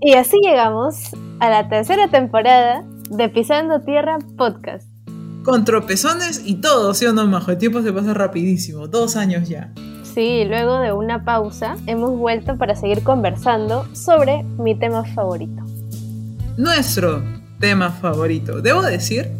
Y así llegamos a la tercera temporada de Pisando Tierra Podcast. Con tropezones y todo, ¿sí o no, Majo? El tiempo se pasa rapidísimo, dos años ya. Sí, luego de una pausa hemos vuelto para seguir conversando sobre mi tema favorito. Nuestro tema favorito. Debo decir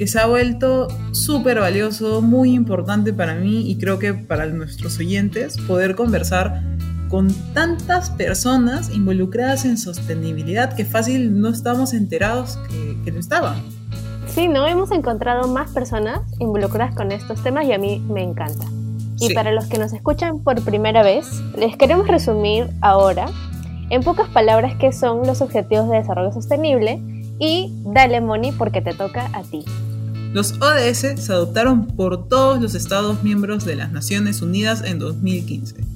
que se ha vuelto súper valioso, muy importante para mí y creo que para nuestros oyentes poder conversar con tantas personas involucradas en sostenibilidad que fácil no estamos enterados que, no estaban. Sí, no hemos encontrado más personas involucradas con estos temas y a mí me encanta. Y para los que nos escuchan por primera vez, les queremos resumir ahora en pocas palabras qué son los Objetivos de Desarrollo Sostenible y dale Moni porque te toca a ti. Los ODS se adoptaron por todos los Estados miembros de las Naciones Unidas en 2015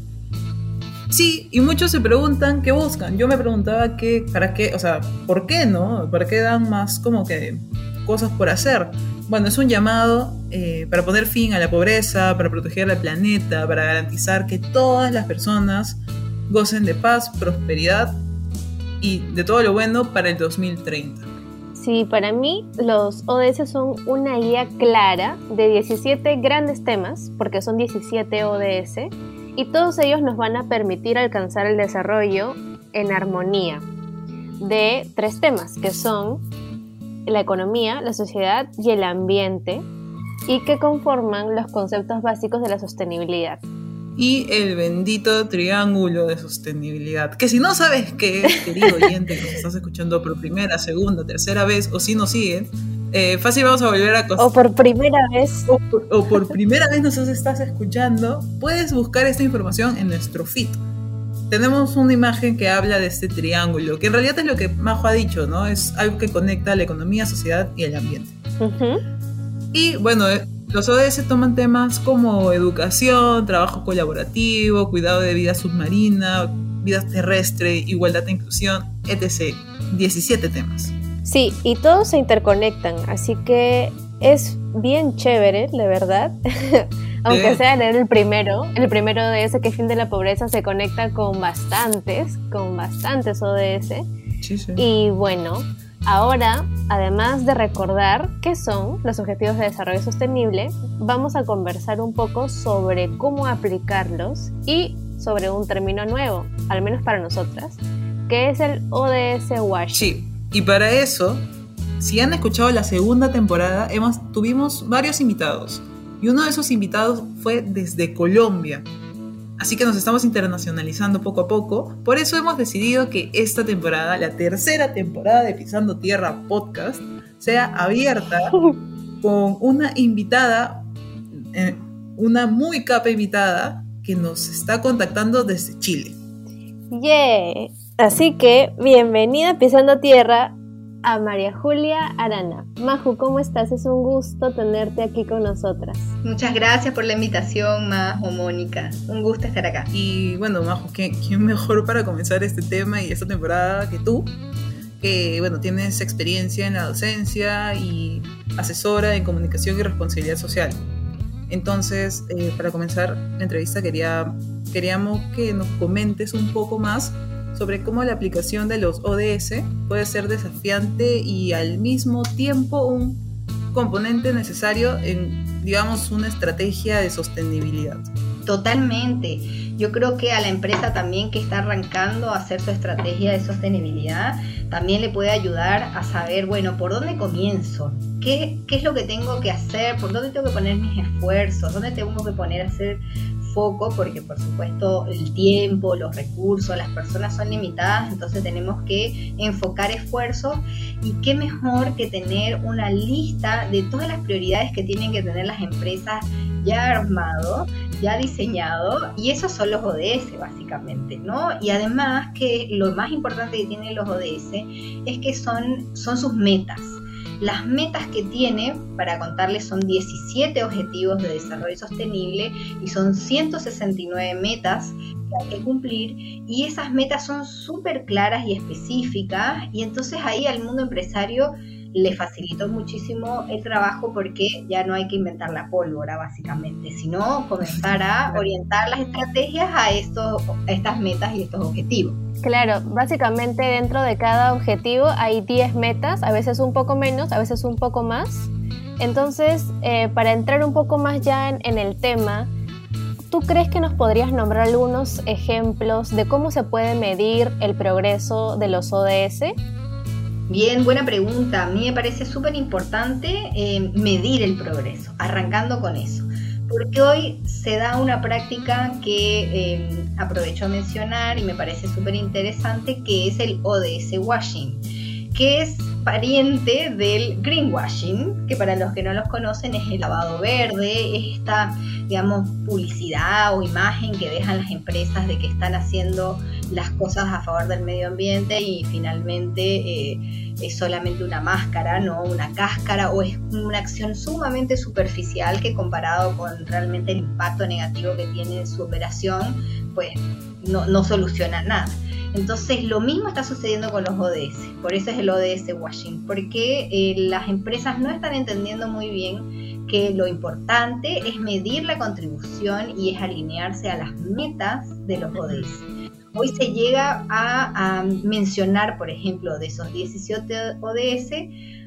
Sí, y muchos se preguntan qué buscan. Yo me preguntaba qué, para qué, o sea, ¿por qué no? ¿Para qué dan más como que cosas por hacer? Bueno, es un llamado eh, para poner fin a la pobreza, para proteger al planeta, para garantizar que todas las personas gocen de paz, prosperidad y de todo lo bueno para el 2030. Sí, para mí los ODS son una guía clara de 17 grandes temas, porque son 17 ODS, y todos ellos nos van a permitir alcanzar el desarrollo en armonía de tres temas que son la economía, la sociedad y el ambiente y que conforman los conceptos básicos de la sostenibilidad. Y el bendito triángulo de sostenibilidad, que si no sabes qué es, querido oyente que nos estás escuchando por primera, segunda, tercera vez, o si no sigues, eh, fácil vamos a volver a... O por primera vez. O por, primera vez nos estás escuchando, puedes buscar esta información en nuestro feed. Tenemos una imagen que habla de este triángulo, que en realidad es lo que Majo ha dicho, ¿no? Es algo que conecta la economía, sociedad y el ambiente. Y bueno, los ODS toman temas como educación, trabajo colaborativo, cuidado de vida submarina, vida terrestre, igualdad e inclusión, etc. 17 temas. Sí, y todos se interconectan, así que es bien chévere, la verdad. Aunque sea leer el primero, el primero de ese que fin de la pobreza se conecta con bastantes, con bastantes ODS. Sí, sí. Y bueno, ahora, además de recordar qué son los Objetivos de Desarrollo Sostenible, vamos a conversar un poco sobre cómo aplicarlos y sobre un término nuevo, al menos para nosotras, que es el ODS WASH. Sí, y para eso, si han escuchado la segunda temporada, hemos, tuvimos varios invitados. Y uno de esos invitados fue desde Colombia. Así que nos estamos internacionalizando poco a poco. Por eso hemos decidido que esta temporada, la tercera temporada de Pisando Tierra Podcast, sea abierta con una invitada, eh, una muy capa invitada que nos está contactando desde Chile. Yeah. Así que bienvenida Pisando Tierra a María Julia Arana. Maju, ¿cómo estás? Es un gusto tenerte aquí con nosotras. Muchas gracias por la invitación, Majo, Mónica. Un gusto estar acá. Y bueno, Majo, ¿quién, mejor para comenzar este tema y esta temporada que tú? Que, bueno, tienes experiencia en la docencia y asesora en comunicación y responsabilidad social. Entonces, eh, para comenzar la entrevista quería, queríamos que nos comentes un poco más sobre cómo la aplicación de los ODS puede ser desafiante y al mismo tiempo un componente necesario en, digamos, una estrategia de sostenibilidad. Totalmente. Yo creo que a la empresa también que está arrancando a hacer su estrategia de sostenibilidad, también le puede ayudar a saber, bueno, ¿por dónde comienzo? ¿Qué, qué es lo que tengo que hacer? ¿Por dónde tengo que poner mis esfuerzos? ¿Dónde tengo que poner a hacer foco porque por supuesto el tiempo, los recursos, las personas son limitadas, entonces tenemos que enfocar esfuerzos y qué mejor que tener una lista de todas las prioridades que tienen que tener las empresas ya armado, ya diseñado y esos son los ODS básicamente, ¿no? Y además que lo más importante que tienen los ODS es que son, son sus metas. Las metas que tiene, para contarles, son 17 objetivos de desarrollo sostenible y son 169 metas que hay que cumplir. Y esas metas son súper claras y específicas. Y entonces ahí al mundo empresario le facilitó muchísimo el trabajo porque ya no hay que inventar la pólvora básicamente, sino comenzar a orientar las estrategias a, estos, a estas metas y estos objetivos. Claro, básicamente dentro de cada objetivo hay 10 metas, a veces un poco menos, a veces un poco más. Entonces, eh, para entrar un poco más ya en, el tema, ¿tú crees que nos podrías nombrar algunos ejemplos de cómo se puede medir el progreso de los ODS? Bien, buena pregunta. A mí me parece súper importante eh, medir el progreso, arrancando con eso porque hoy se da una práctica que eh, aprovecho a mencionar y me parece súper interesante, que es el ODS washing, que es pariente del greenwashing, que para los que no los conocen es el lavado verde, es esta, digamos, publicidad o imagen que dejan las empresas de que están haciendo las cosas a favor del medio ambiente y finalmente eh, es solamente una máscara, no una cáscara o es una acción sumamente superficial que comparado con realmente el impacto negativo que tiene su operación, pues no, no soluciona nada. Entonces lo mismo está sucediendo con los ODS, por eso es el ODS washing, porque eh, las empresas no están entendiendo muy bien que lo importante es medir la contribución y es alinearse a las metas de los ODS. Hoy se llega a, a mencionar, por ejemplo, de esos 17 ODS,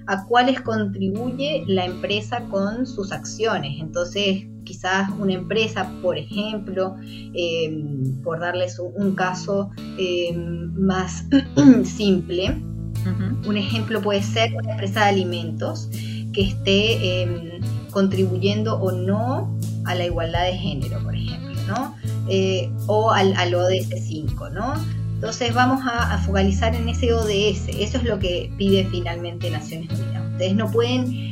a cuáles contribuye la empresa con sus acciones. Entonces, quizás una empresa, por ejemplo, em, por darles un, caso em, más simple, un ejemplo puede ser una empresa de alimentos que esté em, contribuyendo o no a la igualdad de género, por ejemplo, ¿no? Eh, o al, ODS 5, ¿no? Entonces vamos a, a, focalizar en ese ODS. Eso es lo que pide finalmente Naciones Unidas. Ustedes no pueden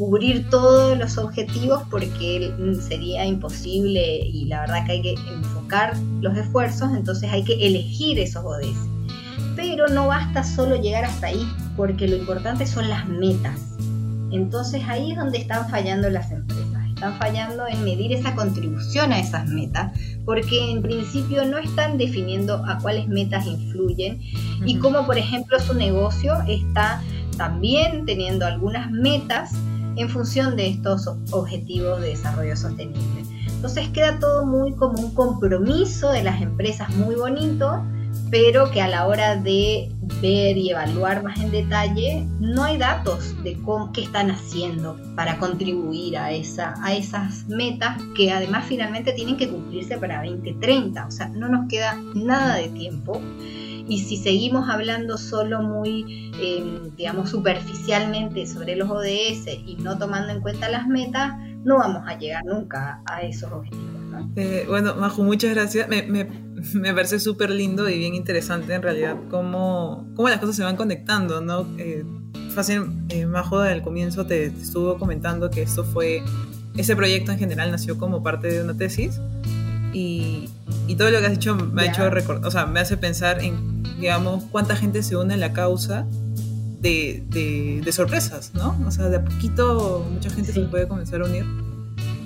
cubrir todos los objetivos porque sería imposible y la verdad que hay que enfocar los esfuerzos, entonces hay que elegir esos ODS. Pero no basta solo llegar hasta ahí, porque lo importante son las metas. Entonces ahí es donde están fallando las empresas. Están fallando en medir esa contribución a esas metas, porque en principio no están definiendo a cuáles metas influyen y cómo, por ejemplo, su negocio está también teniendo algunas metas en función de estos objetivos de desarrollo sostenible. Entonces queda todo muy como un compromiso de las empresas muy bonito, pero que a la hora de ver y evaluar más en detalle, no hay datos de cómo, qué están haciendo para contribuir a, esa, a esas metas que además finalmente tienen que cumplirse para 2030. O sea, no nos queda nada de tiempo y si seguimos hablando solo muy, em, digamos, superficialmente sobre los ODS y no tomando en cuenta las metas, no vamos a llegar nunca a esos objetivos. Eh, bueno, Majo, muchas gracias. Me, me, me parece súper lindo y bien interesante en realidad cómo, cómo las cosas se van conectando, ¿no? Eh, fácil, eh, Majo, al comienzo te, estuvo comentando que esto fue, ese proyecto en general nació como parte de una tesis y, y todo lo que has dicho me ha hecho recordar, o sea, me hace pensar en digamos, cuánta gente se une a la causa de, de, sorpresas, ¿no? O sea, de a poquito mucha gente se puede comenzar a unir.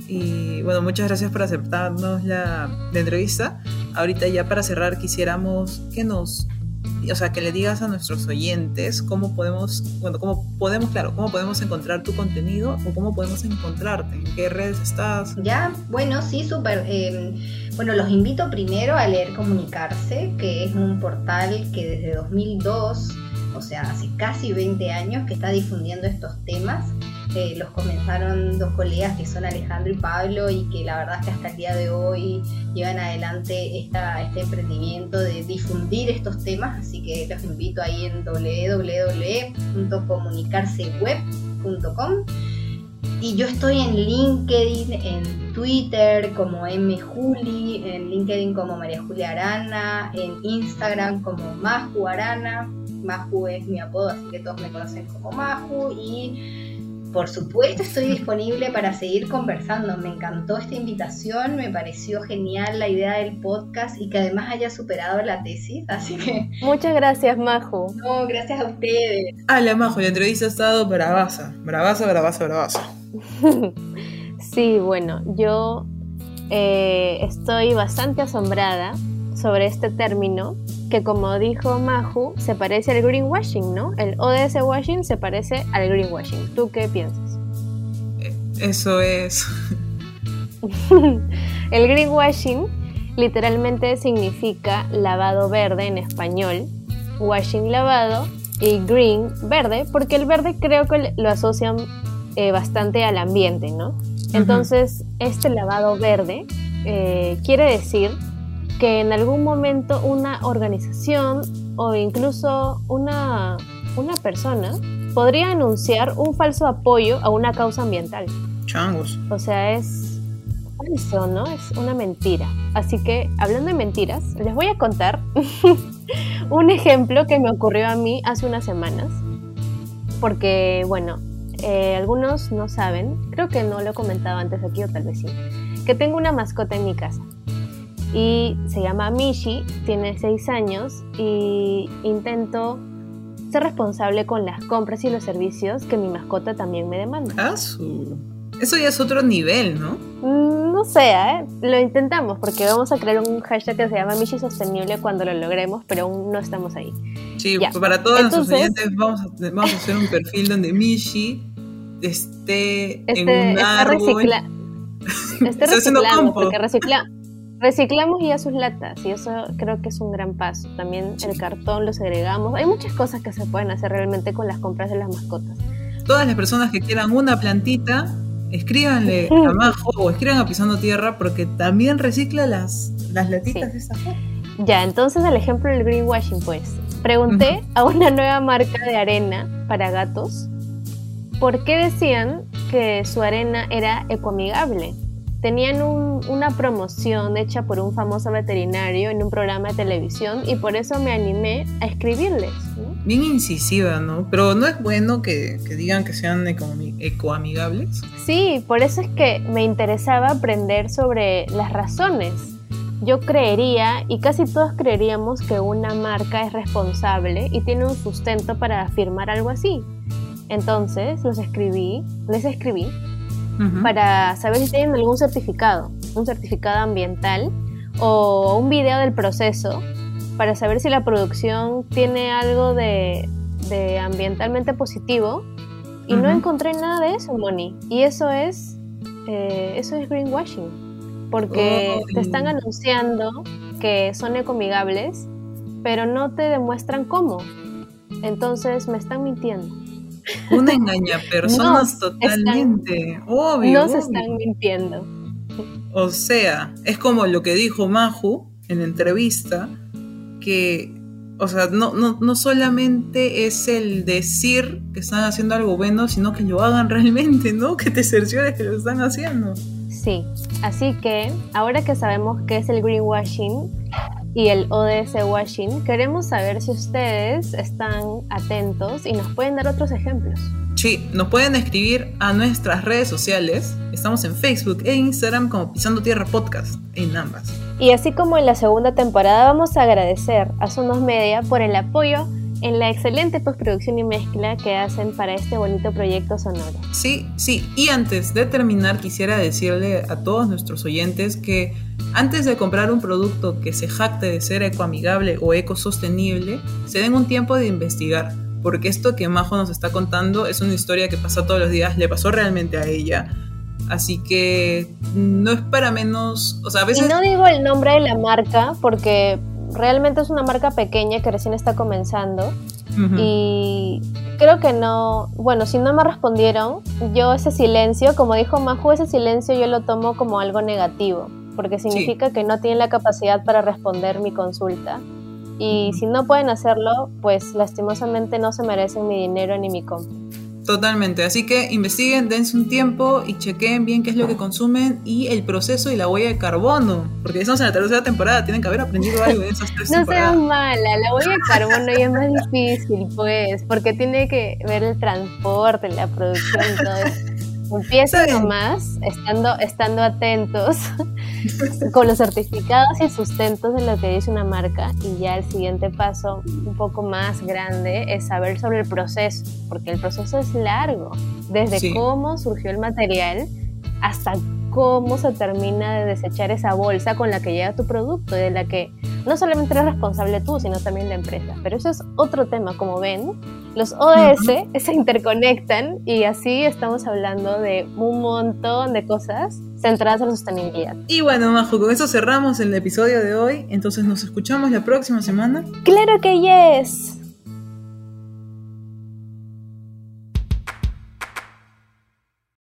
Y bueno, muchas gracias por aceptarnos la, la entrevista. Ahorita ya para cerrar quisiéramos que nos o sea, que le digas a nuestros oyentes cómo podemos, bueno, cómo podemos, claro, cómo podemos encontrar tu contenido o cómo podemos encontrarte, en qué redes estás. Ya, bueno, sí, súper. Em, bueno, los invito primero a leer Comunicarse, que es un portal que desde 2002, o sea, hace casi 20 años, que está difundiendo estos temas los comenzaron dos colegas que son Alejandro y Pablo y que la verdad es que hasta el día de hoy llevan adelante este emprendimiento de difundir estos temas, así que los invito ahí en www.comunicarseweb.com y yo estoy en LinkedIn, en Twitter como mjuli, en LinkedIn como María Julia Arana, en Instagram como Maju Arana. Maju es mi apodo, así que todos me conocen como Maju por supuesto estoy disponible para seguir conversando. Me encantó esta invitación, me pareció genial la idea del podcast y que además haya superado la tesis, así que... Muchas gracias, Majo. No, gracias a ustedes. Ah, la Majo, la entrevista ha estado bravaza, bravaza, bravaza, bravaza. sí, bueno, yo eh, estoy bastante asombrada sobre este término que como dijo Maju, se parece al greenwashing, ¿no? El ODS washing se parece al greenwashing. ¿Tú qué piensas? Eso es. el greenwashing literalmente significa lavado verde en español, washing lavado y green verde, porque el verde creo que lo asocian eh, bastante al ambiente, ¿no? Entonces, este lavado verde eh, quiere decir que en algún momento una organización o incluso una, una persona podría anunciar un falso apoyo a una causa ambiental. Changos. O sea, es falso, ¿no? Es una mentira. Así que, hablando de mentiras, les voy a contar un ejemplo que me ocurrió a mí hace unas semanas. Porque, bueno, eh, algunos no saben, creo que no lo he comentado antes aquí o tal vez sí, que tengo una mascota en mi casa. Y se llama Mishi, tiene 6 años y intento ser responsable con las compras y los servicios que mi mascota también me demanda. Ah, Eso ya es otro nivel, ¿no? Mm, no sé, ¿eh? lo intentamos porque vamos a crear un hashtag que se llama Mishi Sostenible cuando lo logremos, pero aún no estamos ahí. Sí, para todos nuestros oyentes vamos a, vamos a hacer un perfil donde Mishi esté en este, un árbol. Recicla, esté reciclando, porque recicla, reciclamos ya sus latas y eso creo que es un gran paso. También el cartón lo segregamos. Hay muchas cosas que se pueden hacer realmente con las compras de las mascotas. Todas las personas que quieran una plantita, escríbanle a Majo o escriban a Pisando Tierra porque también recicla las, las latitas de esa Ya, entonces el ejemplo del greenwashing, pues. Pregunté a una nueva marca de arena para gatos por qué decían que su arena era ecoamigable. Tenían una promoción hecha por un famoso veterinario en un programa de televisión y por eso me animé a escribirles. Bien incisiva, ¿no? Pero no es bueno que, digan que sean ecoamigables. Sí, por eso es que me interesaba aprender sobre las razones. Yo creería, y casi todos creeríamos, que una marca es responsable y tiene un sustento para afirmar algo así. Entonces los escribí, les escribí para saber si tienen algún certificado, un certificado ambiental o un video del proceso para saber si la producción tiene algo de, ambientalmente positivo y no encontré nada de eso, Moni. Y eso es, eh, eso es greenwashing, porque te están anunciando que son ecoamigables, pero no te demuestran cómo. Entonces me están mintiendo. Una engaña personas totalmente, obvio. No se están mintiendo. O sea, es como lo que dijo Maju en la entrevista, que, o sea, no, no, no solamente es el decir que están haciendo algo bueno, sino que lo hagan realmente, ¿no? Que te cerciores que lo están haciendo. Sí, así que ahora que sabemos qué es el greenwashing, y el ODS Washing, queremos saber si ustedes están atentos y nos pueden dar otros ejemplos. Sí, nos pueden escribir a nuestras redes sociales. Estamos en Facebook e Instagram como Pisando Tierra Podcast, en ambas. Y así como en la segunda temporada, vamos a agradecer a Sonos Media por el apoyo en la excelente postproducción y mezcla que hacen para este bonito proyecto sonoro. Sí, sí, y antes de terminar quisiera decirle a todos nuestros oyentes que antes de comprar un producto que se jacte de ser ecoamigable o ecosostenible, se den un tiempo de investigar, porque esto que Majo nos está contando es una historia que pasa todos los días, le pasó realmente a ella. Así que no es para menos, o sea, a veces... Y no digo el nombre de la marca porque realmente es una marca pequeña que recién está comenzando. Y creo que no, bueno, si no me respondieron, yo ese silencio, como dijo Maju, ese silencio yo lo tomo como algo negativo, porque significa que no tienen la capacidad para responder mi consulta. Y si no pueden hacerlo, pues lastimosamente no se merecen mi dinero ni mi compra. Totalmente, así que investiguen, dense un tiempo y chequen bien qué es lo que consumen y el proceso y la huella de carbono, porque estamos en la tercera temporada, tienen que haber aprendido algo de esas tres no seas mala, la huella de carbono ya es más difícil, pues, porque tiene que ver el transporte, la producción todo eso. Empieza nomás, estando, estando atentos con los certificados y sustentos de lo que dice una marca y ya el siguiente paso un poco más grande es saber sobre el proceso, porque el proceso es largo, desde cómo surgió el material hasta cómo se termina de desechar esa bolsa con la que llega tu producto y de la que no solamente eres responsable tú, sino también la empresa. Pero eso es otro tema, como ven. Los ODS se interconectan y así estamos hablando de un montón de cosas centradas en la sostenibilidad. Y bueno, Majo, con eso cerramos el episodio de hoy. Entonces nos escuchamos la próxima semana. Claro que yes.